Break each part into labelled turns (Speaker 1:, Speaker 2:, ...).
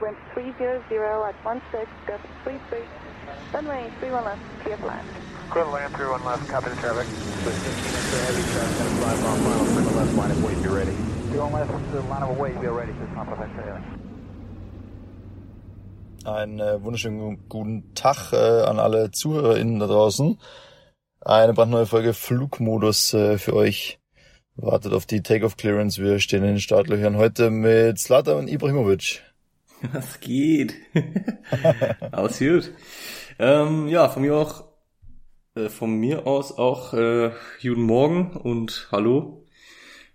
Speaker 1: wind 300 at 16, gust 33, runway 31 left, clear for land.
Speaker 2: Clear to land, 31 left, copy the traffic. With 15 inch of heavy traffic, gonna fly final, clear left, line of weight, be ready. 31 left, uh, line of weight, be ready, just not perfect,
Speaker 3: Einen äh, wunderschönen guten Tag äh, an alle ZuhörerInnen da draußen. Eine brandneue Folge Flugmodus äh, für euch. Wartet auf die Takeoff Clearance. Wir stehen in den Startlöchern heute mit Slatan Ibrahimovic.
Speaker 4: Was geht? Alles gut. Ähm, ja, von mir auch, äh, von mir aus auch äh, guten Morgen und hallo.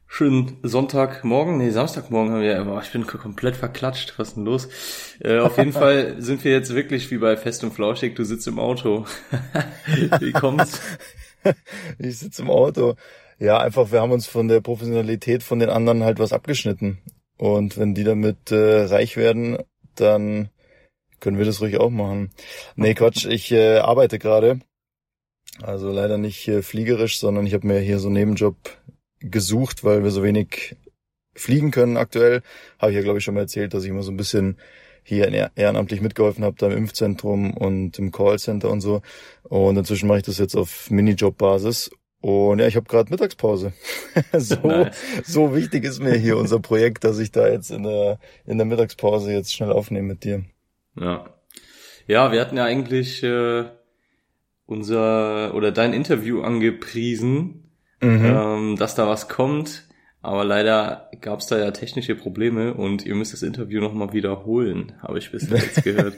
Speaker 4: Schönen Sonntagmorgen, nee, Samstagmorgen haben wir, aber ich bin komplett verklatscht, was ist denn los? Äh, auf jeden Fall sind wir jetzt wirklich wie bei Fest und Flauschig, du sitzt im Auto. wie kommt's?
Speaker 3: ich sitze im Auto. Ja, einfach, wir haben uns von der Professionalität von den anderen halt was abgeschnitten. Und wenn die damit äh, reich werden, dann können wir das ruhig auch machen. Nee, Quatsch, ich äh, arbeite gerade. Also leider nicht äh, fliegerisch, sondern ich habe mir hier so einen Nebenjob gesucht, weil wir so wenig fliegen können aktuell. Habe ich ja, glaube ich, schon mal erzählt, dass ich immer so ein bisschen hier ehrenamtlich mitgeholfen habe, da im Impfzentrum und im Callcenter und so. Und inzwischen mache ich das jetzt auf Minijob-Basis. Und ja, ich habe gerade Mittagspause. so, nice. so wichtig ist mir hier unser Projekt, dass ich da jetzt in der, in der Mittagspause jetzt schnell aufnehme mit dir.
Speaker 4: Ja. Ja, wir hatten ja eigentlich äh, unser oder dein Interview angepriesen mhm. ähm, dass da was kommt. Aber leider gab es da ja technische Probleme und ihr müsst das Interview nochmal wiederholen, habe ich bis jetzt gehört.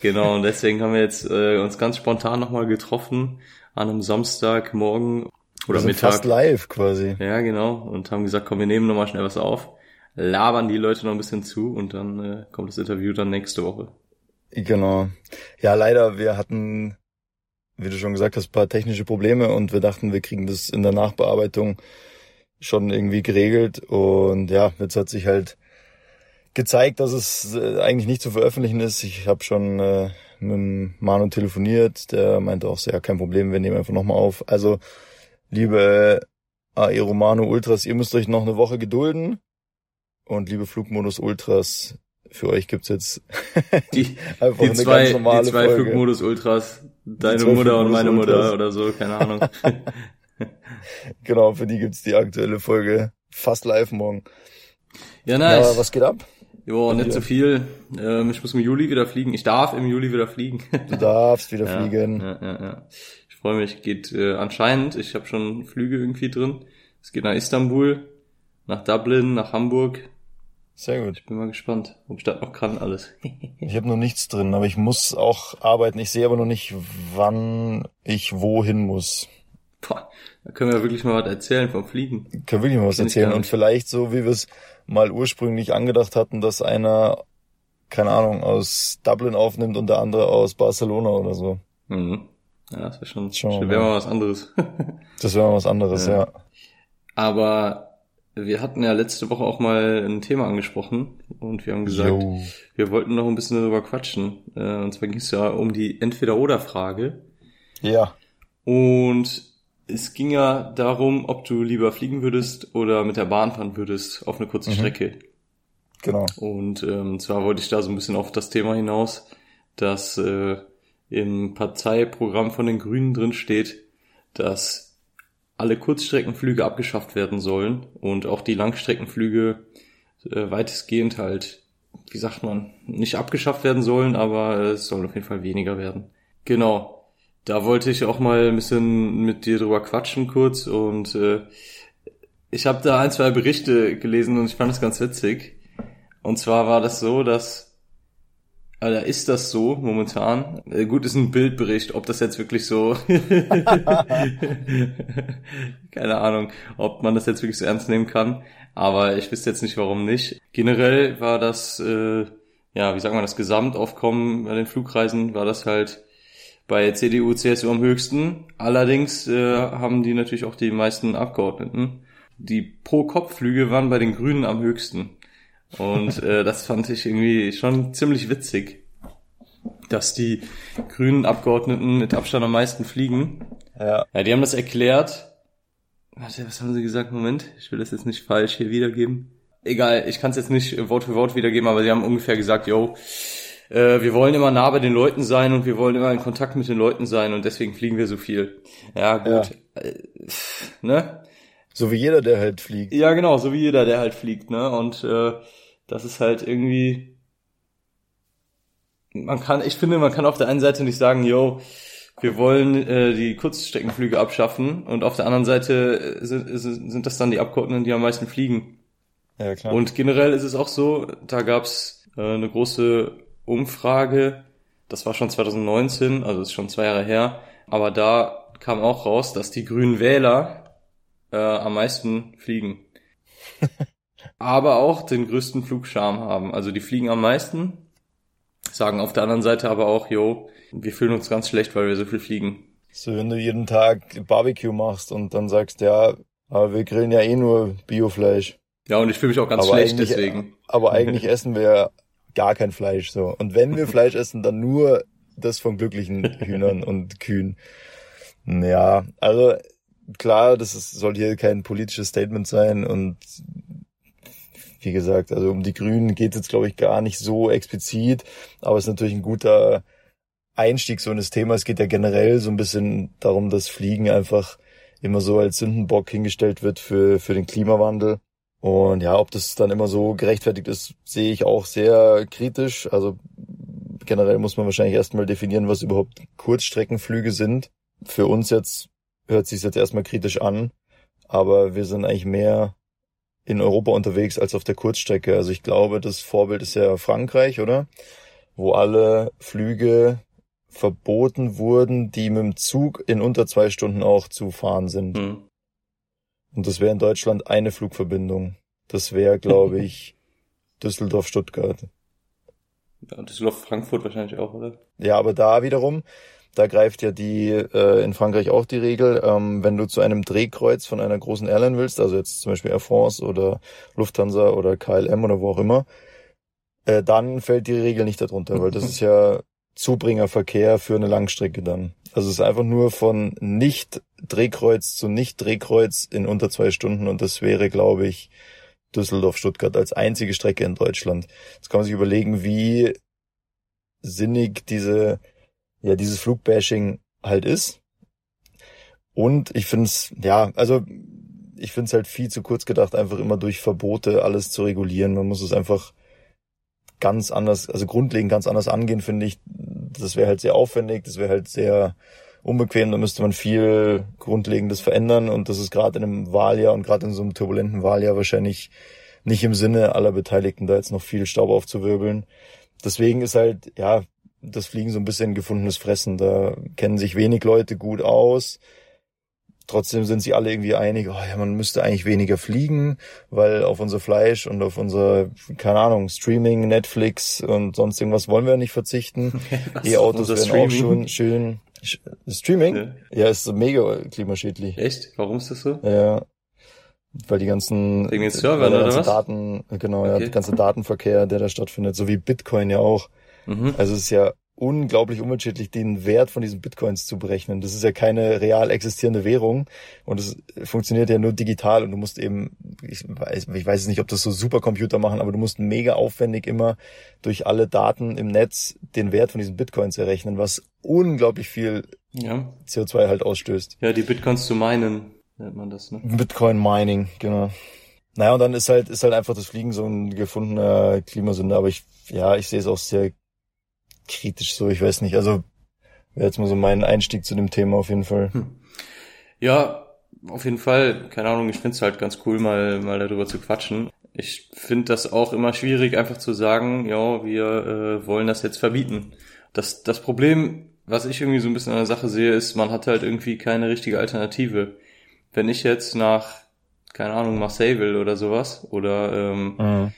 Speaker 4: genau, und deswegen haben wir jetzt äh, uns ganz spontan nochmal getroffen an einem Samstagmorgen oder Mittag.
Speaker 3: Fast live quasi.
Speaker 4: Ja, genau. Und haben gesagt, komm, wir nehmen nochmal schnell was auf, labern die Leute noch ein bisschen zu und dann äh, kommt das Interview dann nächste Woche.
Speaker 3: Genau. Ja, leider, wir hatten wie du schon gesagt hast, paar technische Probleme und wir dachten, wir kriegen das in der Nachbearbeitung schon irgendwie geregelt und ja, jetzt hat sich halt gezeigt, dass es äh, eigentlich nicht zu veröffentlichen ist. Ich habe schon äh, mit Manu telefoniert, der meinte auch so, ja, kein Problem, wir nehmen einfach nochmal auf. Also, liebe Aero Manu Ultras, ihr müsst euch noch eine Woche gedulden und liebe Flugmodus Ultras, für euch gibt's jetzt
Speaker 4: die, einfach die eine zwei, ganz normale die zwei Folge. Flugmodus Ultras Deine Mutter und meine Mutter oder so, keine Ahnung.
Speaker 3: genau, für die gibt's die aktuelle Folge fast live morgen.
Speaker 4: Ja, nice.
Speaker 3: Ja, was geht ab?
Speaker 4: Jo, nicht so viel. Ähm, ich muss im Juli wieder fliegen. Ich darf im Juli wieder fliegen.
Speaker 3: du darfst wieder
Speaker 4: ja,
Speaker 3: fliegen.
Speaker 4: Ja, ja, ja. Ich freue mich. Geht äh, anscheinend. Ich habe schon Flüge irgendwie drin. Es geht nach Istanbul, nach Dublin, nach Hamburg,
Speaker 3: sehr gut.
Speaker 4: Ich bin mal gespannt, ob ich das noch kann alles.
Speaker 3: ich habe noch nichts drin, aber ich muss auch arbeiten. Ich sehe aber noch nicht, wann ich wohin muss.
Speaker 4: Boah, da können wir wirklich mal was erzählen vom Fliegen.
Speaker 3: Können wir wirklich mal was erzählen und vielleicht so, wie wir es mal ursprünglich angedacht hatten, dass einer, keine Ahnung, aus Dublin aufnimmt und der andere aus Barcelona oder so.
Speaker 4: Mhm. Ja, das wäre schon, schon wäre mal was anderes.
Speaker 3: das wäre mal was anderes, ja. ja.
Speaker 4: Aber wir hatten ja letzte Woche auch mal ein Thema angesprochen und wir haben gesagt, Yo. wir wollten noch ein bisschen darüber quatschen. Äh, und zwar ging es ja um die Entweder-Oder-Frage.
Speaker 3: Ja.
Speaker 4: Und es ging ja darum, ob du lieber fliegen würdest oder mit der Bahn fahren würdest auf eine kurze mhm. Strecke.
Speaker 3: Genau.
Speaker 4: Und ähm, zwar wollte ich da so ein bisschen auf das Thema hinaus, dass äh, im Parteiprogramm von den Grünen drin steht, dass alle Kurzstreckenflüge abgeschafft werden sollen und auch die Langstreckenflüge äh, weitestgehend halt, wie sagt man, nicht abgeschafft werden sollen, aber es soll auf jeden Fall weniger werden. Genau. Da wollte ich auch mal ein bisschen mit dir drüber quatschen kurz und äh, ich habe da ein, zwei Berichte gelesen und ich fand es ganz witzig. Und zwar war das so, dass Alter, ist das so momentan? Äh, gut, ist ein Bildbericht, ob das jetzt wirklich so. Keine Ahnung, ob man das jetzt wirklich so ernst nehmen kann. Aber ich wüsste jetzt nicht, warum nicht. Generell war das, äh, ja, wie sagt man, das Gesamtaufkommen bei den Flugreisen war das halt bei CDU, CSU am höchsten. Allerdings äh, haben die natürlich auch die meisten Abgeordneten. Die Pro-Kopf-Flüge waren bei den Grünen am höchsten. Und äh, das fand ich irgendwie schon ziemlich witzig, dass die grünen Abgeordneten mit Abstand am meisten fliegen.
Speaker 3: Ja.
Speaker 4: Ja, die haben das erklärt. Warte, was haben sie gesagt? Moment, ich will das jetzt nicht falsch hier wiedergeben. egal, ich kann es jetzt nicht Wort für Wort wiedergeben, aber sie haben ungefähr gesagt, yo, äh, wir wollen immer nah bei den Leuten sein und wir wollen immer in Kontakt mit den Leuten sein und deswegen fliegen wir so viel. Ja, gut. Ja. Äh,
Speaker 3: ne? So wie jeder, der halt fliegt.
Speaker 4: Ja, genau, so wie jeder, der halt fliegt, ne? Und äh, das ist halt irgendwie. Man kann, ich finde, man kann auf der einen Seite nicht sagen, yo, wir wollen äh, die Kurzstreckenflüge abschaffen und auf der anderen Seite äh, sind, sind das dann die Abgeordneten, die am meisten fliegen. Ja, klar. Und generell ist es auch so, da gab's äh, eine große Umfrage, das war schon 2019, also ist schon zwei Jahre her, aber da kam auch raus, dass die grünen Wähler äh, am meisten fliegen. aber auch den größten Flugscham haben. Also die fliegen am meisten, sagen auf der anderen Seite aber auch, yo, wir fühlen uns ganz schlecht, weil wir so viel fliegen.
Speaker 3: So, wenn du jeden Tag Barbecue machst und dann sagst, ja, aber wir grillen ja eh nur Biofleisch.
Speaker 4: Ja, und ich fühle mich auch ganz aber schlecht deswegen.
Speaker 3: Aber eigentlich essen wir gar kein Fleisch so. Und wenn wir Fleisch essen, dann nur das von glücklichen Hühnern und Kühen. Ja, also klar, das ist, soll hier kein politisches Statement sein und wie gesagt, also um die Grünen geht es jetzt glaube ich gar nicht so explizit, aber es ist natürlich ein guter Einstieg so in das Thema. Es geht ja generell so ein bisschen darum, dass Fliegen einfach immer so als Sündenbock hingestellt wird für, für den Klimawandel. Und ja, ob das dann immer so gerechtfertigt ist, sehe ich auch sehr kritisch. Also generell muss man wahrscheinlich erstmal definieren, was überhaupt Kurzstreckenflüge sind. Für uns jetzt hört sich jetzt erstmal kritisch an, aber wir sind eigentlich mehr in Europa unterwegs als auf der Kurzstrecke. Also ich glaube, das Vorbild ist ja Frankreich, oder? Wo alle Flüge verboten wurden, die mit dem Zug in unter zwei Stunden auch zu fahren sind. Mhm. Und das wäre in Deutschland eine Flugverbindung. Das wäre, glaube ich, Düsseldorf-Stuttgart.
Speaker 4: Ja, Düsseldorf-Frankfurt wahrscheinlich auch, oder?
Speaker 3: Ja, aber da wiederum, da greift ja die äh, in Frankreich auch die Regel, ähm, wenn du zu einem Drehkreuz von einer großen Airline willst, also jetzt zum Beispiel Air France oder Lufthansa oder KLM oder wo auch immer, äh, dann fällt die Regel nicht darunter, weil das ist ja Zubringerverkehr für eine Langstrecke dann. Also es ist einfach nur von Nicht-Drehkreuz zu Nicht-Drehkreuz in unter zwei Stunden und das wäre, glaube ich, Düsseldorf-Stuttgart als einzige Strecke in Deutschland. Jetzt kann man sich überlegen, wie sinnig diese, ja, dieses Flugbashing halt ist. Und ich finde es, ja, also ich finde es halt viel zu kurz gedacht, einfach immer durch Verbote alles zu regulieren. Man muss es einfach ganz anders, also grundlegend ganz anders angehen, finde ich. Das wäre halt sehr aufwendig, das wäre halt sehr unbequem, da müsste man viel Grundlegendes verändern und das ist gerade in einem Wahljahr und gerade in so einem turbulenten Wahljahr wahrscheinlich nicht im Sinne aller Beteiligten, da jetzt noch viel Staub aufzuwirbeln. Deswegen ist halt, ja, das Fliegen so ein bisschen gefundenes Fressen. Da kennen sich wenig Leute gut aus. Trotzdem sind sie alle irgendwie einig, oh ja, man müsste eigentlich weniger fliegen, weil auf unser Fleisch und auf unser, keine Ahnung, Streaming, Netflix und sonst irgendwas wollen wir nicht verzichten. E-Autos wären auch schon schön. Streaming? Ja. ja, ist mega klimaschädlich.
Speaker 4: Echt? Warum ist das so?
Speaker 3: Ja. Weil die ganzen,
Speaker 4: Wegen den Servern oder was?
Speaker 3: Daten, genau, okay. ja, der ganze Datenverkehr, der da stattfindet, so wie Bitcoin ja auch. Mhm. Also es ist ja unglaublich umweltschädlich, den Wert von diesen Bitcoins zu berechnen. Das ist ja keine real existierende Währung und es funktioniert ja nur digital und du musst eben, ich weiß, ich weiß nicht, ob das so Supercomputer machen, aber du musst mega aufwendig immer durch alle Daten im Netz den Wert von diesen Bitcoins errechnen, was unglaublich viel ja. CO2 halt ausstößt.
Speaker 4: Ja, die Bitcoins zu meinen, nennt man das, ne?
Speaker 3: Bitcoin Mining, genau. Naja, und dann ist halt, ist halt einfach das Fliegen so ein gefundener Klimasünder, aber ich, ja, ich sehe es auch sehr kritisch so, ich weiß nicht. Also wäre jetzt mal so mein Einstieg zu dem Thema auf jeden Fall. Hm.
Speaker 4: Ja, auf jeden Fall. Keine Ahnung, ich finde es halt ganz cool, mal, mal darüber zu quatschen. Ich finde das auch immer schwierig, einfach zu sagen, ja, wir äh, wollen das jetzt verbieten. Das, das Problem, was ich irgendwie so ein bisschen an der Sache sehe, ist, man hat halt irgendwie keine richtige Alternative. Wenn ich jetzt nach keine Ahnung, Marseille will oder sowas. Oder ähm, mhm.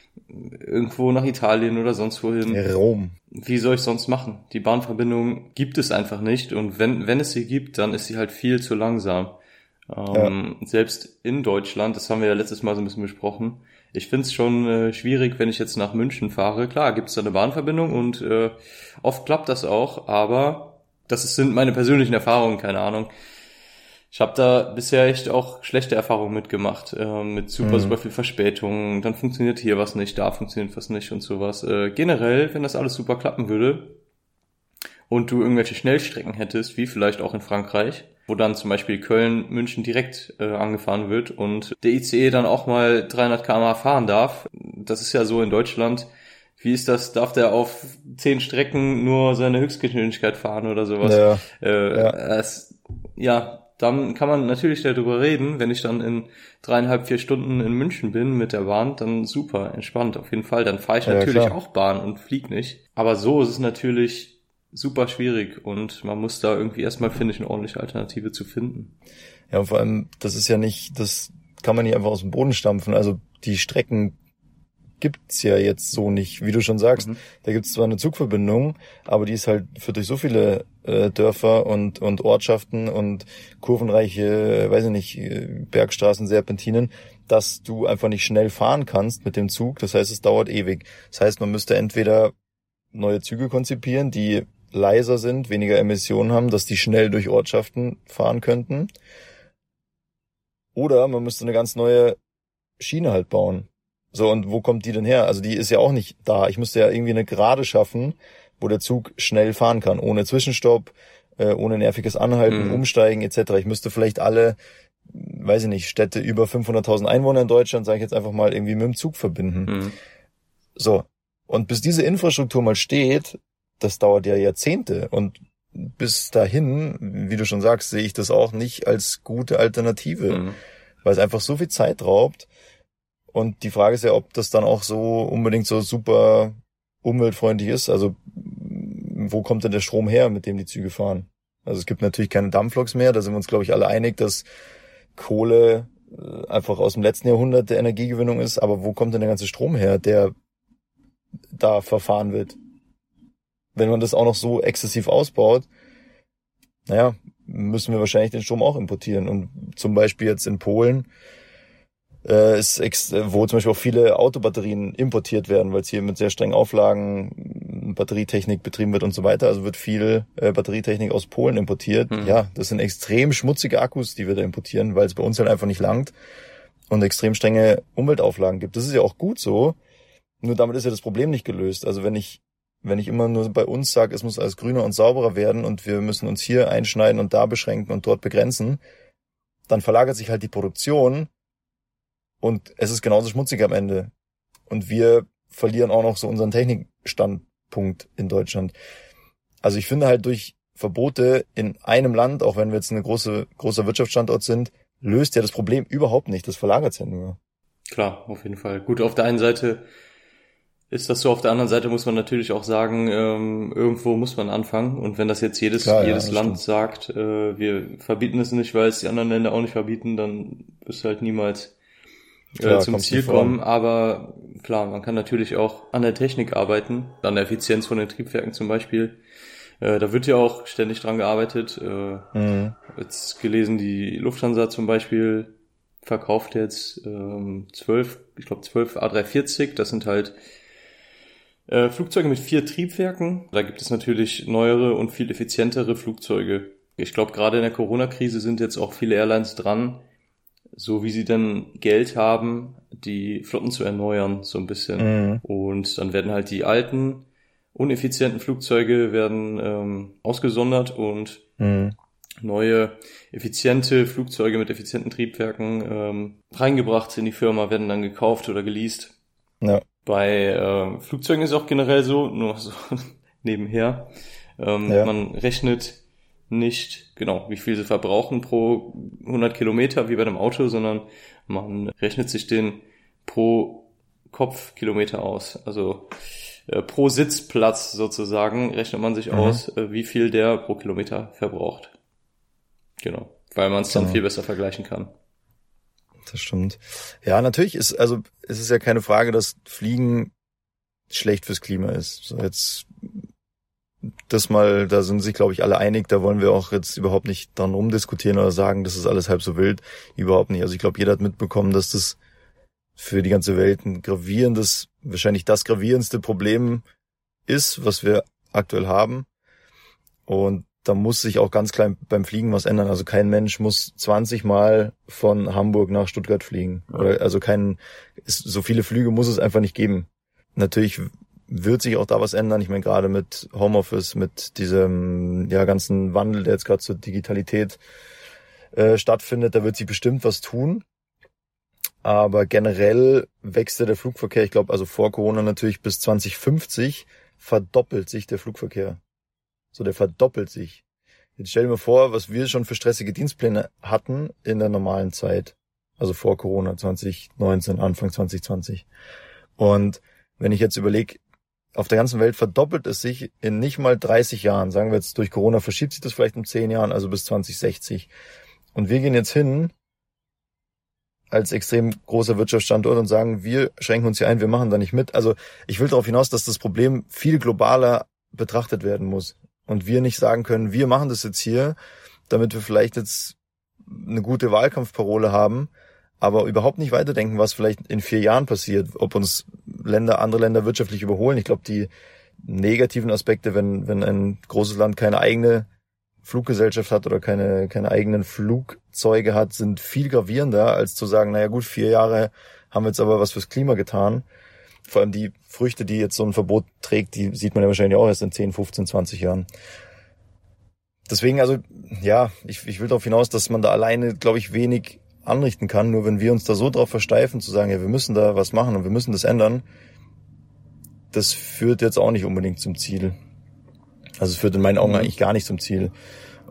Speaker 4: irgendwo nach Italien oder sonst wohin.
Speaker 3: Rom.
Speaker 4: Wie soll ich sonst machen? Die Bahnverbindung gibt es einfach nicht. Und wenn, wenn es sie gibt, dann ist sie halt viel zu langsam. Ähm, ja. Selbst in Deutschland, das haben wir ja letztes Mal so ein bisschen besprochen, ich finde es schon äh, schwierig, wenn ich jetzt nach München fahre. Klar, gibt es da eine Bahnverbindung und äh, oft klappt das auch, aber das sind meine persönlichen Erfahrungen, keine Ahnung Ich habe da bisher echt auch schlechte Erfahrungen mitgemacht, äh, mit super,
Speaker 3: Mhm.
Speaker 4: super viel Verspätung. Dann funktioniert hier was nicht, da funktioniert was nicht und sowas. Äh, generell, wenn das alles super klappen würde und du irgendwelche Schnellstrecken hättest, wie vielleicht auch in Frankreich, wo dann zum Beispiel Köln, München direkt äh, angefahren wird und der ICE dann auch mal 300 km fahren darf. Das ist ja so in Deutschland. Wie ist das? Darf der auf zehn Strecken nur seine Höchstgeschwindigkeit fahren oder sowas?
Speaker 3: Ja,
Speaker 4: Äh,
Speaker 3: Ja.
Speaker 4: Es, ja, dann kann man natürlich darüber reden. Wenn ich dann in dreieinhalb, vier Stunden in München bin mit der Bahn, dann super, entspannt, auf jeden Fall. Dann fahre ich
Speaker 3: Ja,
Speaker 4: natürlich
Speaker 3: klar.
Speaker 4: auch Bahn und flieg nicht. Aber so ist es natürlich super schwierig und man muss da irgendwie erstmal, finde ich, eine ordentliche Alternative zu finden.
Speaker 3: Ja, und vor allem, das ist ja nicht, das kann man nicht einfach aus dem Boden stampfen. Also die Strecken gibt's ja jetzt so nicht, wie du schon sagst.
Speaker 4: Mhm.
Speaker 3: Da gibt's zwar eine Zugverbindung, aber die ist halt führt durch so viele äh, Dörfer und, und Ortschaften und kurvenreiche, äh, weiß ich nicht, äh, Bergstraßen, Serpentinen, dass du einfach nicht schnell fahren kannst mit dem Zug. Das heißt, es dauert ewig. Das heißt, man müsste entweder neue Züge konzipieren, die leiser sind, weniger Emissionen haben, dass die schnell durch Ortschaften fahren könnten. Oder man müsste eine ganz neue Schiene halt bauen. So, und wo kommt die denn her? Also die ist ja auch nicht da. Ich müsste ja irgendwie eine Gerade schaffen, wo der Zug schnell fahren kann, ohne Zwischenstopp, äh, ohne nerviges Anhalten,
Speaker 4: Mhm.
Speaker 3: Umsteigen etc. Ich müsste vielleicht alle, weiß ich nicht, Städte über 500.000 Einwohner in Deutschland, sage ich jetzt einfach mal, irgendwie mit dem Zug verbinden.
Speaker 4: Mhm.
Speaker 3: So. Und bis diese Infrastruktur mal steht, das dauert ja Jahrzehnte. Und bis dahin, wie du schon sagst, sehe ich das auch nicht als gute Alternative,
Speaker 4: Mhm.
Speaker 3: weil es einfach so viel Zeit raubt. Und die Frage ist ja, ob das dann auch so unbedingt so super umweltfreundlich ist. Also, wo kommt denn der Strom her, mit dem die Züge fahren? Also es gibt natürlich keine Dampfloks mehr. Da sind wir uns, glaube ich, alle einig, dass Kohle äh, einfach aus dem letzten Jahrhundert der Energiegewinnung ist. Aber wo kommt denn der ganze Strom her, der da verfahren wird? Wenn man das auch noch so exzessiv ausbaut, naja, müssen wir wahrscheinlich den Strom auch importieren. Und zum Beispiel jetzt in Polen äh, ist ex wo zum Beispiel auch viele Autobatterien importiert werden, weil es hier mit sehr strengen Auflagen Batterietechnik betrieben wird und so weiter. Also wird viel äh, Batterietechnik aus Polen importiert.
Speaker 4: Mhm.
Speaker 3: Ja, das sind extrem schmutzige Akkus, die wir da importieren, weil es bei uns halt einfach nicht langt und extrem strenge Umweltauflagen gibt. Das ist ja auch gut so. Nur damit ist ja das Problem nicht gelöst. Also wenn ich wenn ich immer nur bei uns sage, es muss alles grüner und sauberer werden und wir müssen uns hier einschneiden und da beschränken und dort begrenzen, dann verlagert sich halt die Produktion und es ist genauso schmutzig am Ende. Und wir verlieren auch noch so unseren Technikstandpunkt in Deutschland. Also ich finde halt durch Verbote in einem Land, auch wenn wir jetzt eine große, großer Wirtschaftsstandort sind, löst ja das Problem überhaupt nicht. Das verlagert ja nur.
Speaker 4: Klar, auf jeden Fall. Gut, auf der einen Seite ist das so, auf der anderen Seite muss man natürlich auch sagen, ähm, irgendwo muss man anfangen. Und wenn das jetzt jedes,
Speaker 3: Klar, ja,
Speaker 4: jedes
Speaker 3: das
Speaker 4: Land
Speaker 3: stimmt.
Speaker 4: sagt, äh, wir verbieten es nicht, weil es die anderen Länder auch nicht verbieten, dann du halt niemals äh,
Speaker 3: Klar,
Speaker 4: zum Ziel kommen. Aber klar, man kann natürlich auch an der Technik arbeiten, an der Effizienz von den Triebwerken zum Beispiel. Äh, da wird ja auch ständig dran gearbeitet. Äh,
Speaker 3: Mhm.
Speaker 4: jetzt gelesen, die Lufthansa zum Beispiel verkauft jetzt ähm, 12, ich glaube 12 A340, das sind halt äh, Flugzeuge mit vier Triebwerken. Da gibt es natürlich neuere und viel effizientere Flugzeuge. Ich glaube, gerade in der Corona-Krise sind jetzt auch viele Airlines dran, so wie sie dann Geld haben, die Flotten zu erneuern, so ein bisschen.
Speaker 3: Mhm.
Speaker 4: Und dann werden halt die alten, uneffizienten Flugzeuge werden ähm, ausgesondert und
Speaker 3: Mhm.
Speaker 4: neue effiziente Flugzeuge mit effizienten Triebwerken ähm, reingebracht in die Firma, werden dann gekauft oder geleast.
Speaker 3: Ja.
Speaker 4: Bei äh, Flugzeugen ist auch generell so, nur so nebenher. Ähm,
Speaker 3: Ja.
Speaker 4: Man rechnet nicht genau, wie viel sie verbrauchen pro 100 Kilometer wie bei einem Auto, sondern man rechnet sich den pro Kopfkilometer aus. Also äh, pro Sitzplatz sozusagen rechnet man sich
Speaker 3: Mhm.
Speaker 4: aus, äh, wie viel der pro Kilometer verbraucht. Genau, weil man es dann
Speaker 3: Genau.
Speaker 4: viel besser vergleichen kann.
Speaker 3: Das stimmt. Ja, natürlich ist, also es ist ja keine Frage, dass Fliegen schlecht fürs Klima ist. So jetzt das mal, da sind sich, glaube ich, alle einig, da wollen wir auch jetzt überhaupt nicht dran rumdiskutieren oder sagen, das ist alles halb so wild. Überhaupt nicht. Also ich glaube, jeder hat mitbekommen, dass das für die ganze Welt ein gravierendes, wahrscheinlich das gravierendste Problem ist, was wir aktuell haben. Und da muss sich auch ganz klein beim Fliegen was ändern. Also kein Mensch muss 20 Mal von Hamburg nach Stuttgart fliegen. Oder also kein, so viele Flüge muss es einfach nicht geben. Natürlich wird sich auch da was ändern. Ich meine, gerade mit Homeoffice, mit diesem ja ganzen Wandel, der jetzt gerade zur Digitalität äh, stattfindet, da wird sich bestimmt was tun. Aber generell wächst der Flugverkehr, ich glaube, also vor Corona natürlich bis 2050 verdoppelt sich der Flugverkehr. So, der verdoppelt sich. Jetzt stell dir mal vor, was wir schon für stressige Dienstpläne hatten in der normalen Zeit. Also vor Corona 2019, Anfang 2020. Und wenn ich jetzt überlege, auf der ganzen Welt verdoppelt es sich in nicht mal 30 Jahren. Sagen wir jetzt, durch Corona verschiebt sich das vielleicht um 10 Jahren, also bis 2060. Und wir gehen jetzt hin als extrem großer Wirtschaftsstandort und sagen, wir schränken uns hier ein, wir machen da nicht mit. Also ich will darauf hinaus, dass das Problem viel globaler betrachtet werden muss. Und wir nicht sagen können, wir machen das jetzt hier, damit wir vielleicht jetzt eine gute Wahlkampfparole haben, aber überhaupt nicht weiterdenken, was vielleicht in vier Jahren passiert, ob uns Länder, andere Länder wirtschaftlich überholen. Ich glaube, die negativen Aspekte, wenn, wenn ein großes Land keine eigene Fluggesellschaft hat oder keine, keine eigenen Flugzeuge hat, sind viel gravierender, als zu sagen, naja gut, vier Jahre haben wir jetzt aber was fürs Klima getan. Vor allem die Früchte, die jetzt so ein Verbot trägt, die sieht man ja wahrscheinlich auch erst in 10, 15, 20 Jahren. Deswegen, also, ja, ich, ich will darauf hinaus, dass man da alleine, glaube ich, wenig anrichten kann. Nur wenn wir uns da so drauf versteifen, zu sagen, ja, wir müssen da was machen und wir müssen das ändern, das führt jetzt auch nicht unbedingt zum Ziel. Also es führt in meinen Augen mhm. eigentlich gar nicht zum Ziel.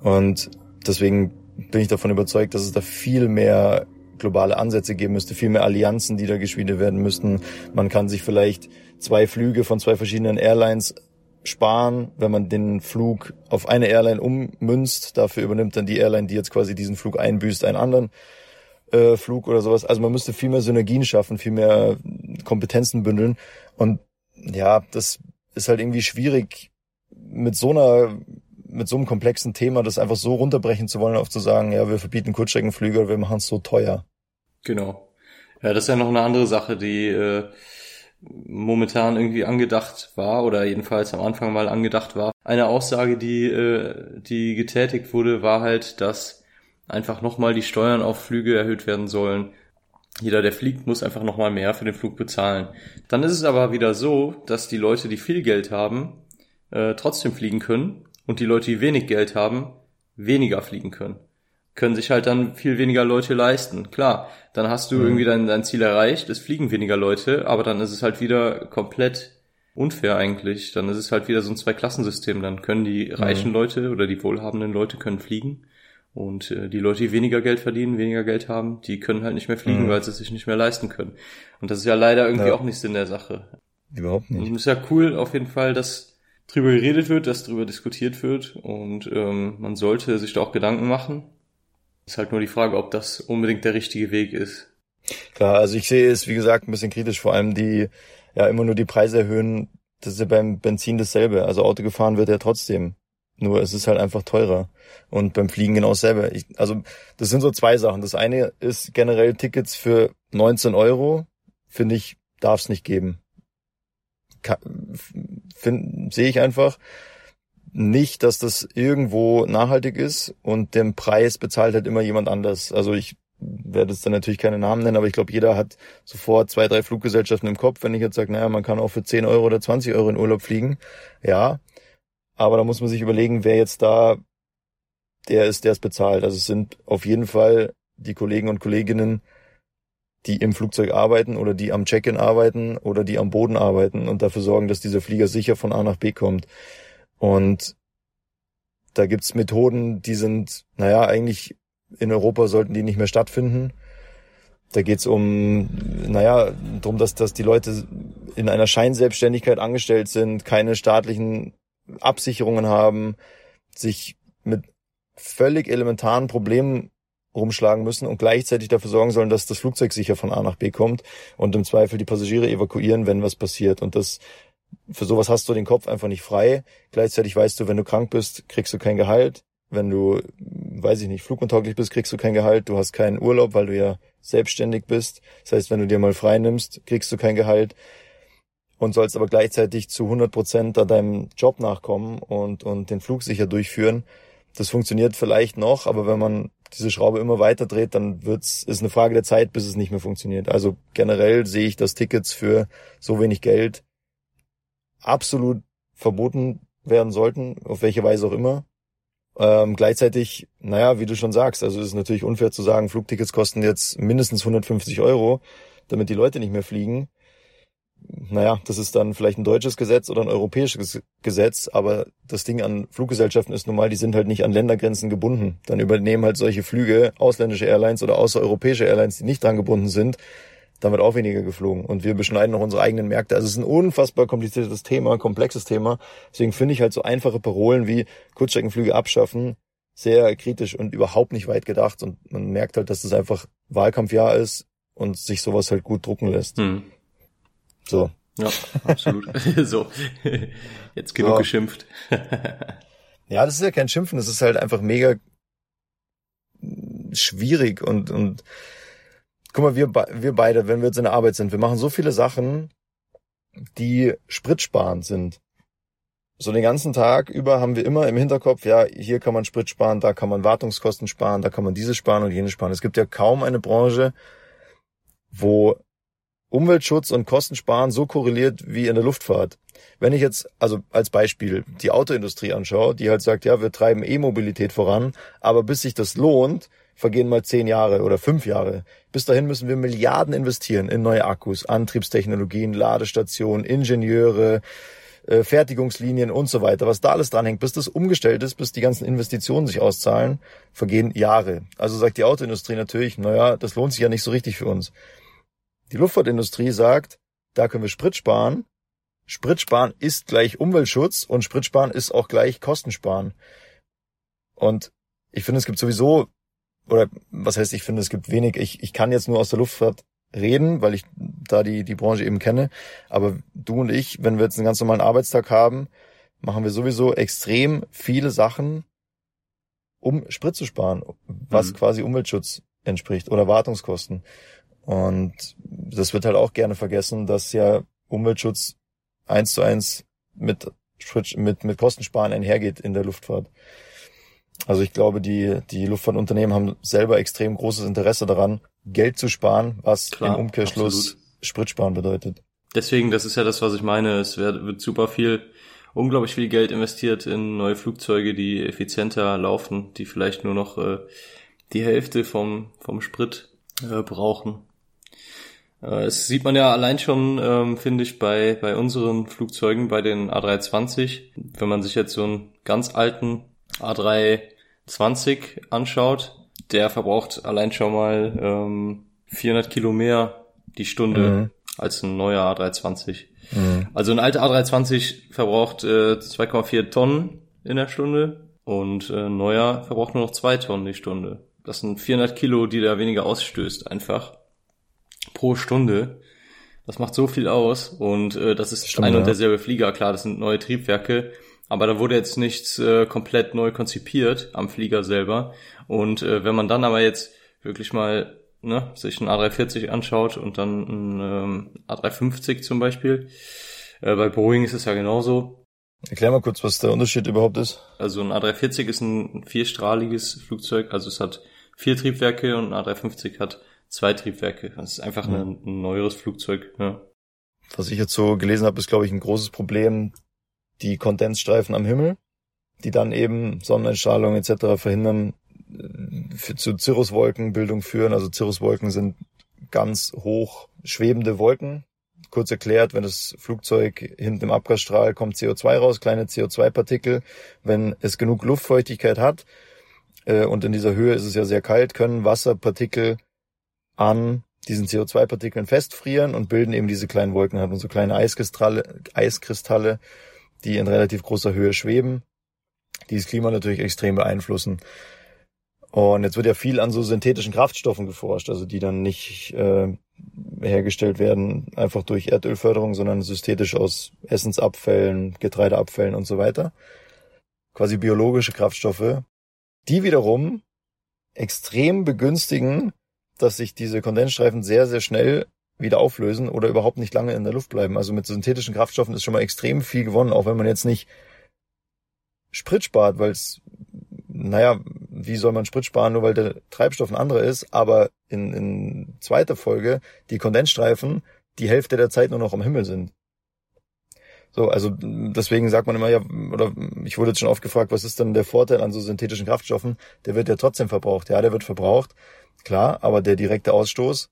Speaker 3: Und deswegen bin ich davon überzeugt, dass es da viel mehr globale Ansätze geben müsste, viel mehr Allianzen, die da geschmiedet werden müssten. Man kann sich vielleicht zwei Flüge von zwei verschiedenen Airlines sparen, wenn man den Flug auf eine Airline ummünzt. Dafür übernimmt dann die Airline, die jetzt quasi diesen Flug einbüßt, einen anderen äh, Flug oder sowas. Also man müsste viel mehr Synergien schaffen, viel mehr Kompetenzen bündeln. Und ja, das ist halt irgendwie schwierig, mit so einer mit so einem komplexen Thema das einfach so runterbrechen zu wollen, auf zu sagen, ja, wir verbieten Kurzstreckenflüge, wir machen es so teuer.
Speaker 4: Genau. Ja, das ist ja noch eine andere Sache, die äh, momentan irgendwie angedacht war oder jedenfalls am Anfang mal angedacht war. Eine Aussage, die äh, die getätigt wurde, war halt, dass einfach nochmal die Steuern auf Flüge erhöht werden sollen. Jeder, der fliegt, muss einfach nochmal mehr für den Flug bezahlen. Dann ist es aber wieder so, dass die Leute, die viel Geld haben, äh, trotzdem fliegen können und die Leute, die wenig Geld haben, weniger fliegen können. Können sich halt dann viel weniger Leute leisten. Klar, dann hast du mhm. irgendwie dein, dein Ziel erreicht, es fliegen weniger Leute, aber dann ist es halt wieder komplett unfair eigentlich. Dann ist es halt wieder so ein Zweiklassensystem. Dann können die reichen mhm. Leute oder die wohlhabenden Leute können fliegen und äh, die Leute, die weniger Geld verdienen, weniger Geld haben, die können halt nicht mehr fliegen, mhm. weil sie es sich nicht mehr leisten können. Und das ist ja leider irgendwie ja. auch nicht Sinn der Sache.
Speaker 3: Überhaupt nicht.
Speaker 4: Und es ist ja cool auf jeden Fall, dass drüber geredet wird, dass drüber diskutiert wird und ähm, man sollte sich da auch Gedanken machen. Ist halt nur die Frage, ob das unbedingt der richtige Weg ist.
Speaker 3: Klar, also ich sehe es, wie gesagt, ein bisschen kritisch, vor allem die ja immer nur die Preise erhöhen. Das ist ja beim Benzin dasselbe. Also Auto gefahren wird ja trotzdem. Nur es ist halt einfach teurer. Und beim Fliegen genau dasselbe. Ich, also das sind so zwei Sachen. Das eine ist generell Tickets für 19 Euro. Finde ich, darf es nicht geben. Sehe ich einfach nicht, dass das irgendwo nachhaltig ist und den Preis bezahlt halt immer jemand anders. Also ich werde jetzt dann natürlich keine Namen nennen, aber ich glaube, jeder hat sofort zwei, drei Fluggesellschaften im Kopf. Wenn ich jetzt sage, naja, man kann auch für 10 Euro oder 20 Euro in Urlaub fliegen, ja, aber da muss man sich überlegen, wer jetzt da der ist, der es bezahlt. Also es sind auf jeden Fall die Kollegen und Kolleginnen, die im Flugzeug arbeiten oder die am Check-in arbeiten oder die am Boden arbeiten und dafür sorgen, dass dieser Flieger sicher von A nach B kommt. Und da gibt's Methoden, die sind, naja, eigentlich in Europa sollten die nicht mehr stattfinden. Da geht's um, naja, darum, dass, dass die Leute in einer Scheinselbstständigkeit angestellt sind, keine staatlichen Absicherungen haben, sich mit völlig elementaren Problemen rumschlagen müssen und gleichzeitig dafür sorgen sollen, dass das Flugzeug sicher von A nach B kommt und im Zweifel die Passagiere evakuieren, wenn was passiert. Und das für sowas hast du den Kopf einfach nicht frei. Gleichzeitig weißt du, wenn du krank bist, kriegst du kein Gehalt. Wenn du, weiß ich nicht, fluguntauglich bist, kriegst du kein Gehalt. Du hast keinen Urlaub, weil du ja selbstständig bist. Das heißt, wenn du dir mal frei nimmst, kriegst du kein Gehalt und sollst aber gleichzeitig zu 100 Prozent da deinem Job nachkommen und, und den Flug sicher durchführen. Das funktioniert vielleicht noch, aber wenn man diese Schraube immer weiter dreht, dann wird's, ist eine Frage der Zeit, bis es nicht mehr funktioniert. Also generell sehe ich, dass Tickets für so wenig Geld absolut verboten werden sollten, auf welche Weise auch immer. Ähm, gleichzeitig, naja, wie du schon sagst, also es ist natürlich unfair zu sagen, Flugtickets kosten jetzt mindestens 150 Euro, damit die Leute nicht mehr fliegen naja, das ist dann vielleicht ein deutsches Gesetz oder ein europäisches Gesetz, aber das Ding an Fluggesellschaften ist nun mal, die sind halt nicht an Ländergrenzen gebunden. Dann übernehmen halt solche Flüge ausländische Airlines oder außereuropäische Airlines, die nicht dran gebunden sind, damit auch weniger geflogen. Und wir beschneiden noch unsere eigenen Märkte. Also es ist ein unfassbar kompliziertes Thema, komplexes Thema. Deswegen finde ich halt so einfache Parolen wie Kurzstreckenflüge abschaffen sehr kritisch und überhaupt nicht weit gedacht. Und man merkt halt, dass das einfach Wahlkampfjahr ist und sich sowas halt gut drucken lässt. Hm. So.
Speaker 4: Ja, absolut. so. Jetzt genug so. geschimpft.
Speaker 3: ja, das ist ja kein Schimpfen, das ist halt einfach mega schwierig und, und guck mal, wir, wir beide, wenn wir jetzt in der Arbeit sind, wir machen so viele Sachen, die spritsparend sind. So den ganzen Tag über haben wir immer im Hinterkopf, ja, hier kann man Sprit sparen, da kann man Wartungskosten sparen, da kann man dieses sparen und jenes sparen. Es gibt ja kaum eine Branche, wo Umweltschutz und Kostensparen so korreliert wie in der Luftfahrt. Wenn ich jetzt, also als Beispiel, die Autoindustrie anschaue, die halt sagt, ja, wir treiben E-Mobilität voran, aber bis sich das lohnt, vergehen mal zehn Jahre oder fünf Jahre. Bis dahin müssen wir Milliarden investieren in neue Akkus, Antriebstechnologien, Ladestationen, Ingenieure, äh, Fertigungslinien und so weiter. Was da alles dranhängt, bis das umgestellt ist, bis die ganzen Investitionen sich auszahlen, vergehen Jahre. Also sagt die Autoindustrie natürlich, naja, das lohnt sich ja nicht so richtig für uns. Die Luftfahrtindustrie sagt, da können wir Sprit sparen. Sprit sparen ist gleich Umweltschutz und Sprit sparen ist auch gleich Kostensparen. Und ich finde, es gibt sowieso, oder was heißt, ich finde, es gibt wenig, ich, ich kann jetzt nur aus der Luftfahrt reden, weil ich da die, die Branche eben kenne. Aber du und ich, wenn wir jetzt einen ganz normalen Arbeitstag haben, machen wir sowieso extrem viele Sachen, um Sprit zu sparen, was mhm. quasi Umweltschutz entspricht oder Wartungskosten. Und das wird halt auch gerne vergessen, dass ja Umweltschutz eins zu eins mit, mit, mit Kostensparen einhergeht in der Luftfahrt. Also ich glaube, die, die Luftfahrtunternehmen haben selber extrem großes Interesse daran, Geld zu sparen, was Klar, im Umkehrschluss absolut. Spritsparen bedeutet.
Speaker 4: Deswegen, das ist ja das, was ich meine. Es wird, wird super viel, unglaublich viel Geld investiert in neue Flugzeuge, die effizienter laufen, die vielleicht nur noch äh, die Hälfte vom, vom Sprit äh, brauchen. Äh, es sieht man ja allein schon, ähm, finde ich, bei, bei unseren Flugzeugen, bei den A320. Wenn man sich jetzt so einen ganz alten A320 anschaut, der verbraucht allein schon mal ähm, 400 Kilo mehr die Stunde mhm. als ein neuer A320. Mhm. Also ein alter A320 verbraucht äh, 2,4 Tonnen in der Stunde und äh, neuer verbraucht nur noch 2 Tonnen die Stunde. Das sind 400 Kilo, die der weniger ausstößt einfach pro Stunde. Das macht so viel aus und äh, das ist Stimmt, ein und derselbe Flieger. Klar, das sind neue Triebwerke, aber da wurde jetzt nichts äh, komplett neu konzipiert am Flieger selber. Und äh, wenn man dann aber jetzt wirklich mal ne, sich einen A340 anschaut und dann ein ähm, A350 zum Beispiel, äh, bei Boeing ist es ja genauso.
Speaker 3: Erklär mal kurz, was der Unterschied überhaupt ist.
Speaker 4: Also ein A340 ist ein vierstrahliges Flugzeug, also es hat vier Triebwerke und ein A350 hat zwei Triebwerke. Das ist einfach mhm. ein, ein neueres Flugzeug. Ja.
Speaker 3: Was ich jetzt so gelesen habe, ist, glaube ich, ein großes Problem, die Kondensstreifen am Himmel, die dann eben Sonneneinstrahlung etc. verhindern, äh, für, zu Cirruswolkenbildung führen. Also Cirruswolken sind ganz hoch schwebende Wolken. Kurz erklärt, wenn das Flugzeug hinten im Abgasstrahl kommt CO2 raus, kleine CO2-Partikel. Wenn es genug Luftfeuchtigkeit hat, äh, und in dieser Höhe ist es ja sehr kalt, können Wasserpartikel an diesen CO2-Partikeln festfrieren und bilden eben diese kleinen Wolken, haben so kleine Eiskristalle, Eiskristalle, die in relativ großer Höhe schweben, die das Klima natürlich extrem beeinflussen. Und jetzt wird ja viel an so synthetischen Kraftstoffen geforscht, also die dann nicht äh, hergestellt werden einfach durch Erdölförderung, sondern synthetisch aus Essensabfällen, Getreideabfällen und so weiter. Quasi biologische Kraftstoffe, die wiederum extrem begünstigen dass sich diese Kondensstreifen sehr, sehr schnell wieder auflösen oder überhaupt nicht lange in der Luft bleiben. Also mit synthetischen Kraftstoffen ist schon mal extrem viel gewonnen, auch wenn man jetzt nicht Sprit spart, weil es naja, wie soll man Sprit sparen, nur weil der Treibstoff ein anderer ist, aber in, in zweiter Folge die Kondensstreifen die Hälfte der Zeit nur noch am Himmel sind. So, also deswegen sagt man immer ja, oder ich wurde jetzt schon oft gefragt, was ist denn der Vorteil an so synthetischen Kraftstoffen? Der wird ja trotzdem verbraucht. Ja, der wird verbraucht, klar, aber der direkte Ausstoß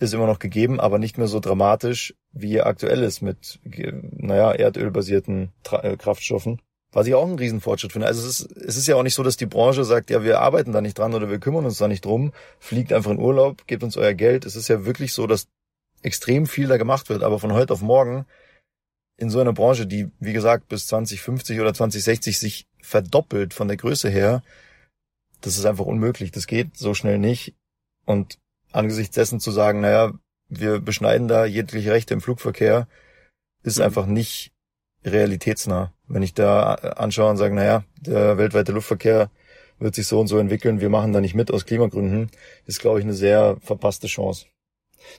Speaker 3: ist immer noch gegeben, aber nicht mehr so dramatisch, wie er aktuell ist mit, naja, erdölbasierten äh, Kraftstoffen. Was ich auch einen Riesenfortschritt finde. Also es ist, es ist ja auch nicht so, dass die Branche sagt, ja, wir arbeiten da nicht dran oder wir kümmern uns da nicht drum, fliegt einfach in Urlaub, gebt uns euer Geld. Es ist ja wirklich so, dass extrem viel da gemacht wird, aber von heute auf morgen in so einer Branche, die, wie gesagt, bis 2050 oder 2060 sich verdoppelt von der Größe her, das ist einfach unmöglich. Das geht so schnell nicht. Und angesichts dessen zu sagen, naja, wir beschneiden da jegliche Rechte im Flugverkehr, ist mhm. einfach nicht realitätsnah. Wenn ich da anschaue und sage, naja, der weltweite Luftverkehr wird sich so und so entwickeln, wir machen da nicht mit aus Klimagründen, ist, glaube ich, eine sehr verpasste Chance.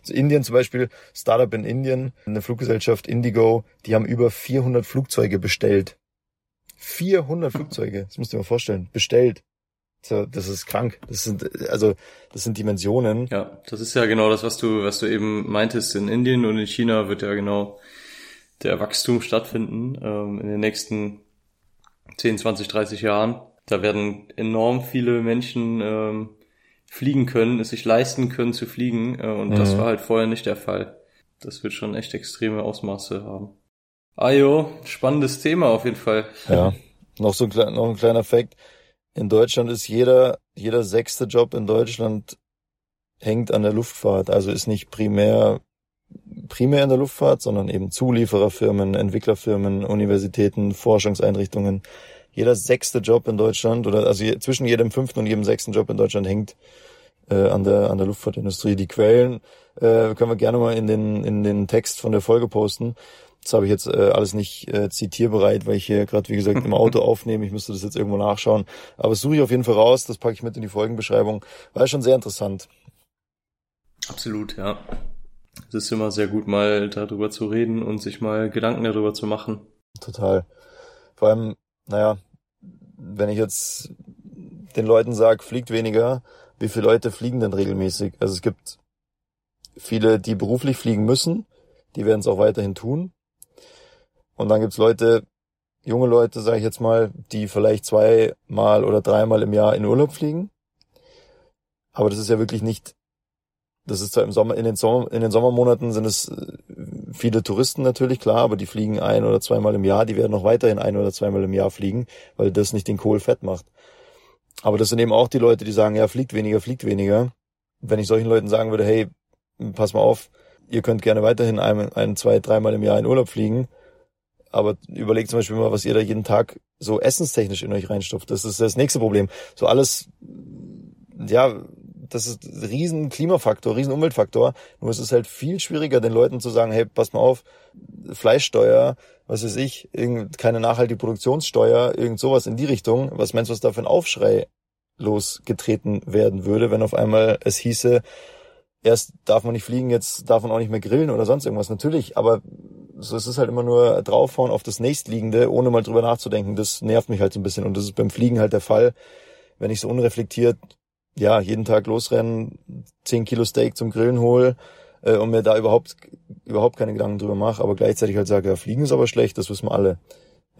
Speaker 3: Indien zum Beispiel, Startup in Indien, eine Fluggesellschaft Indigo, die haben über 400 Flugzeuge bestellt. 400 Flugzeuge, das musst du dir mal vorstellen, bestellt. So, das ist krank. Das sind also das sind Dimensionen.
Speaker 4: Ja, das ist ja genau das, was du was du eben meintest. In Indien und in China wird ja genau der Wachstum stattfinden ähm, in den nächsten 10, 20, 30 Jahren. Da werden enorm viele Menschen ähm, fliegen können, es sich leisten können zu fliegen. Äh, und mhm. das war halt vorher nicht der Fall. Das wird schon echt extreme Ausmaße haben. Ajo, spannendes Thema auf jeden Fall.
Speaker 3: Ja, noch so ein, noch ein kleiner Fakt. In Deutschland ist jeder, jeder sechste Job in Deutschland hängt an der Luftfahrt. Also ist nicht primär, primär in der Luftfahrt, sondern eben Zuliefererfirmen, Entwicklerfirmen, Universitäten, Forschungseinrichtungen. Jeder sechste Job in Deutschland oder also zwischen jedem fünften und jedem sechsten Job in Deutschland hängt äh, an der an der Luftfahrtindustrie. Die Quellen äh, können wir gerne mal in den in den Text von der Folge posten. Das habe ich jetzt äh, alles nicht äh, zitierbereit, weil ich hier gerade, wie gesagt, im Auto aufnehme. Ich müsste das jetzt irgendwo nachschauen. Aber das suche ich auf jeden Fall raus. Das packe ich mit in die Folgenbeschreibung. War schon sehr interessant.
Speaker 4: Absolut, ja. Es ist immer sehr gut, mal darüber zu reden und sich mal Gedanken darüber zu machen.
Speaker 3: Total. Vor allem, naja, wenn ich jetzt den Leuten sage, fliegt weniger, wie viele Leute fliegen denn regelmäßig? Also es gibt viele, die beruflich fliegen müssen, die werden es auch weiterhin tun. Und dann gibt's Leute, junge Leute, sage ich jetzt mal, die vielleicht zweimal oder dreimal im Jahr in Urlaub fliegen. Aber das ist ja wirklich nicht, das ist zwar im Sommer, in den, Sommer, in den Sommermonaten sind es äh, viele Touristen natürlich, klar, aber die fliegen ein oder zweimal im Jahr, die werden noch weiterhin ein oder zweimal im Jahr fliegen, weil das nicht den Kohl fett macht. Aber das sind eben auch die Leute, die sagen, ja, fliegt weniger, fliegt weniger. Wenn ich solchen Leuten sagen würde, hey, pass mal auf, ihr könnt gerne weiterhin ein, ein zwei, dreimal im Jahr in Urlaub fliegen, aber überlegt zum Beispiel mal, was ihr da jeden Tag so essenstechnisch in euch reinstopft. Das ist das nächste Problem. So alles, ja, das ist ein riesen Klimafaktor, riesen Umweltfaktor. Nur es ist halt viel schwieriger, den Leuten zu sagen, hey, pass mal auf, Fleischsteuer, was weiß ich, keine nachhaltige Produktionssteuer, irgend sowas in die Richtung. Was meinst du, was da für ein Aufschrei losgetreten werden würde, wenn auf einmal es hieße, erst darf man nicht fliegen, jetzt darf man auch nicht mehr grillen oder sonst irgendwas. Natürlich, aber so es ist halt immer nur draufhauen auf das nächstliegende, ohne mal drüber nachzudenken. Das nervt mich halt so ein bisschen. Und das ist beim Fliegen halt der Fall. Wenn ich so unreflektiert, ja, jeden Tag losrennen, 10 Kilo Steak zum Grillen hole äh, und mir da überhaupt, überhaupt keine Gedanken drüber mache, aber gleichzeitig halt sage, ja, Fliegen ist aber schlecht, das wissen wir alle.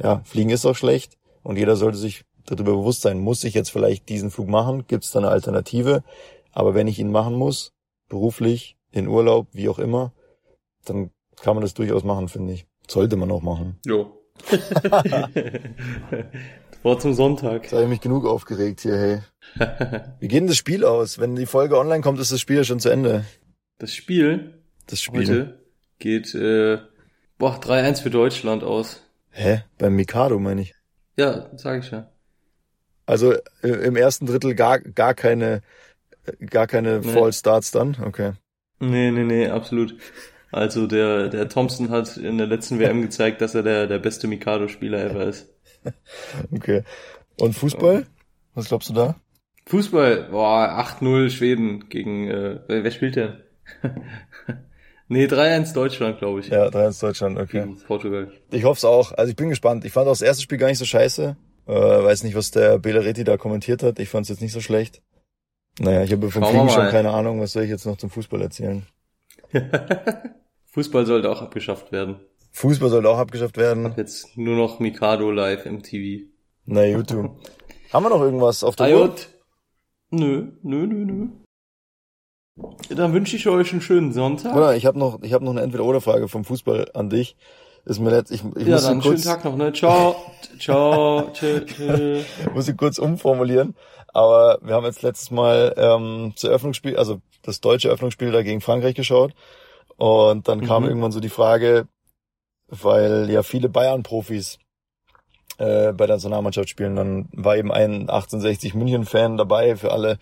Speaker 3: Ja, Fliegen ist auch schlecht und jeder sollte sich darüber bewusst sein, muss ich jetzt vielleicht diesen Flug machen? Gibt es da eine Alternative? Aber wenn ich ihn machen muss, beruflich, in Urlaub, wie auch immer, dann kann man das durchaus machen, finde ich. Sollte man auch machen.
Speaker 4: Jo. War zum Sonntag.
Speaker 3: Jetzt habe ich mich genug aufgeregt hier, hey. Wie geht denn das Spiel aus? Wenn die Folge online kommt, ist das Spiel ja schon zu Ende.
Speaker 4: Das Spiel?
Speaker 3: Das Spiel.
Speaker 4: Heute geht, äh, boah, 3-1 für Deutschland aus.
Speaker 3: Hä? Beim Mikado, meine ich.
Speaker 4: Ja, sag ich ja.
Speaker 3: Also äh, im ersten Drittel gar, gar keine, gar keine nee. Fall Starts dann? Okay.
Speaker 4: Nee, nee, nee, absolut. Also der, der Thompson hat in der letzten WM gezeigt, dass er der, der beste Mikado-Spieler ever ist.
Speaker 3: Okay. Und Fußball? Was glaubst du da?
Speaker 4: Fußball, boah, 8-0 Schweden gegen, äh, wer spielt denn? nee, 3-1 Deutschland, glaube ich.
Speaker 3: Ja, 3-1 Deutschland, okay.
Speaker 4: Gegen Portugal.
Speaker 3: Ich hoffe es auch. Also ich bin gespannt. Ich fand auch das erste Spiel gar nicht so scheiße. Äh, weiß nicht, was der Beleretti da kommentiert hat. Ich fand es jetzt nicht so schlecht. Naja, ich habe vom Fliegen schon keine Ahnung. Was soll ich jetzt noch zum Fußball erzählen?
Speaker 4: Fußball sollte auch abgeschafft werden.
Speaker 3: Fußball soll auch abgeschafft werden.
Speaker 4: Jetzt nur noch Mikado live im TV.
Speaker 3: Na, YouTube. Haben wir noch irgendwas auf der
Speaker 4: Ah,
Speaker 3: Uhr?
Speaker 4: Nö, nö, nö, nö. Dann wünsche ich euch einen schönen Sonntag.
Speaker 3: Oder ich habe noch, ich habe noch eine Entweder-Oder-Frage vom Fußball an dich. Ist mir letzt, ich, ich
Speaker 4: ja,
Speaker 3: muss,
Speaker 4: dann
Speaker 3: sie
Speaker 4: schönen
Speaker 3: kurz,
Speaker 4: Tag noch, ne? Ciao. Ciao. Tschö, tschö.
Speaker 3: muss sie kurz umformulieren. Aber wir haben jetzt letztes Mal ähm, zur Eröffnungsspiel, also das deutsche Eröffnungsspiel da gegen Frankreich geschaut. Und dann kam
Speaker 4: Mhm.
Speaker 3: irgendwann so die Frage, weil ja viele Bayern-Profis äh, bei der Nationalmannschaft spielen, dann war eben ein 1860 München-Fan dabei für alle,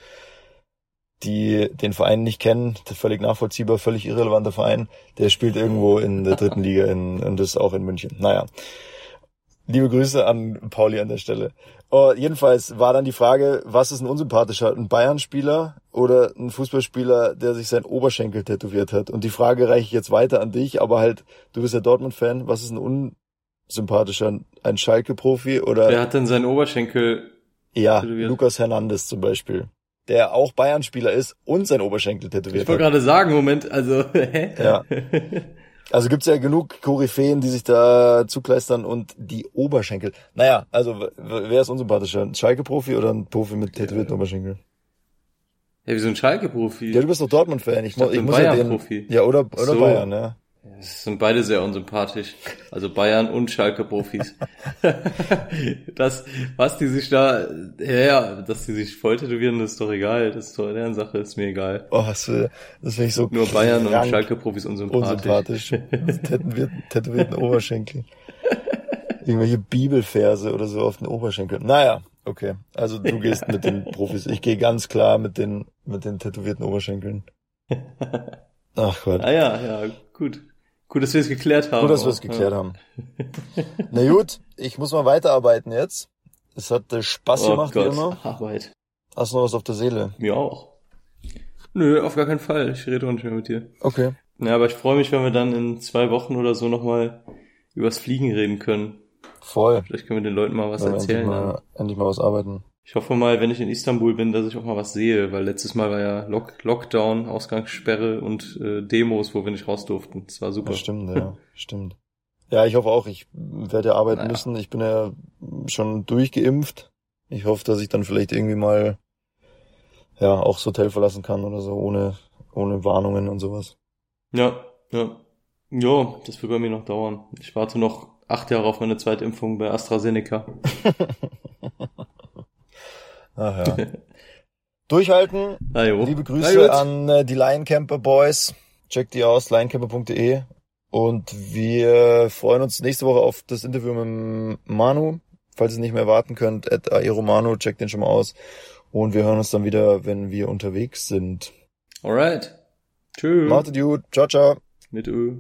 Speaker 3: die den Verein nicht kennen. Völlig nachvollziehbar, völlig irrelevanter Verein. Der spielt irgendwo in der dritten Liga in, und das auch in München. Naja. Liebe Grüße an Pauli an der Stelle. Oh, jedenfalls war dann die Frage, was ist ein unsympathischer? Ein Bayern-Spieler oder ein Fußballspieler, der sich sein Oberschenkel tätowiert hat? Und die Frage reiche ich jetzt weiter an dich, aber halt, du bist ja Dortmund-Fan, was ist ein unsympathischer? Ein Schalke-Profi oder
Speaker 4: Wer hat denn seinen Oberschenkel?
Speaker 3: ja,
Speaker 4: tätowiert?
Speaker 3: Lukas Hernandez zum Beispiel, der auch Bayern-Spieler ist und sein Oberschenkel tätowiert
Speaker 4: Ich wollte
Speaker 3: hat.
Speaker 4: gerade sagen, Moment, also, hä?
Speaker 3: Ja. Also gibt's ja genug Koryphäen, die sich da zukleistern und die Oberschenkel. Naja, also wer ist unsympathischer? Ein Schalke-Profi oder ein Profi mit tätowierten Oberschenkel?
Speaker 4: Ja, wie so ein Schalke-Profi.
Speaker 3: Ja, du bist doch Dortmund-Fan. Ich, ich
Speaker 4: ein
Speaker 3: muss ja den, ja, oder, oder
Speaker 4: so.
Speaker 3: Bayern, ja.
Speaker 4: Es sind beide sehr unsympathisch. Also Bayern und Schalke-Profis. das, was die sich da, ja, ja, dass die sich voll tätowieren, ist doch egal. Das ist doch deren Sache, ist mir egal.
Speaker 3: Oh, das, will- das finde ich so
Speaker 4: Nur Bayern und
Speaker 3: krank
Speaker 4: Schalke-Profis unsympathisch.
Speaker 3: unsympathisch. Tätowierten, tätowierten Oberschenkel. Irgendwelche Bibelverse oder so auf den Oberschenkel. Naja, okay. Also du gehst mit den Profis. Ich gehe ganz klar mit den, mit den tätowierten Oberschenkeln. Ach Gott.
Speaker 4: Ah ja, ja, gut. Gut, dass wir es geklärt haben.
Speaker 3: Gut, dass wir es geklärt
Speaker 4: ja.
Speaker 3: haben. Na gut, ich muss mal weiterarbeiten jetzt. Es hat äh, Spaß
Speaker 4: Oh
Speaker 3: gemacht, wie
Speaker 4: Gott,
Speaker 3: immer.
Speaker 4: Arbeit.
Speaker 3: Hast du noch was auf der Seele?
Speaker 4: Mir auch. Nö, auf gar keinen Fall. Ich rede auch nicht mehr mit dir.
Speaker 3: Okay.
Speaker 4: Ja, aber ich freue mich, wenn wir dann in zwei Wochen oder so nochmal übers Fliegen reden können.
Speaker 3: Voll.
Speaker 4: Vielleicht können wir den Leuten mal was
Speaker 3: endlich
Speaker 4: erzählen. dann.
Speaker 3: mal, endlich mal was arbeiten.
Speaker 4: Ich hoffe mal, wenn ich in Istanbul bin, dass ich auch mal was sehe, weil letztes Mal war ja Lock Lockdown, Ausgangssperre und äh, Demos, wo wir nicht raus durften. Das war super.
Speaker 3: Das stimmt, ja. stimmt. Ja, ich hoffe auch, ich werde ja arbeiten
Speaker 4: Naja.
Speaker 3: müssen. Ich bin ja schon durchgeimpft. Ich hoffe, dass ich dann vielleicht irgendwie mal ja auch das Hotel verlassen kann oder so, ohne, ohne Warnungen und sowas.
Speaker 4: Ja, ja. Ja, das wird bei mir noch dauern. Ich warte noch acht Jahre auf meine zweite Impfung bei AstraZeneca.
Speaker 3: Ach ja. Durchhalten. Liebe Grüße an äh, die Lioncamper Boys. Checkt die aus, lioncamper.de. Und wir freuen uns nächste Woche auf das Interview mit Manu. Falls ihr es nicht mehr warten könnt, at aeromanu, checkt den schon mal aus. Und wir hören uns dann wieder, wenn wir unterwegs sind.
Speaker 4: Alright. Tschüss.
Speaker 3: Macht es gut. Ciao, ciao.
Speaker 4: Mit Ö.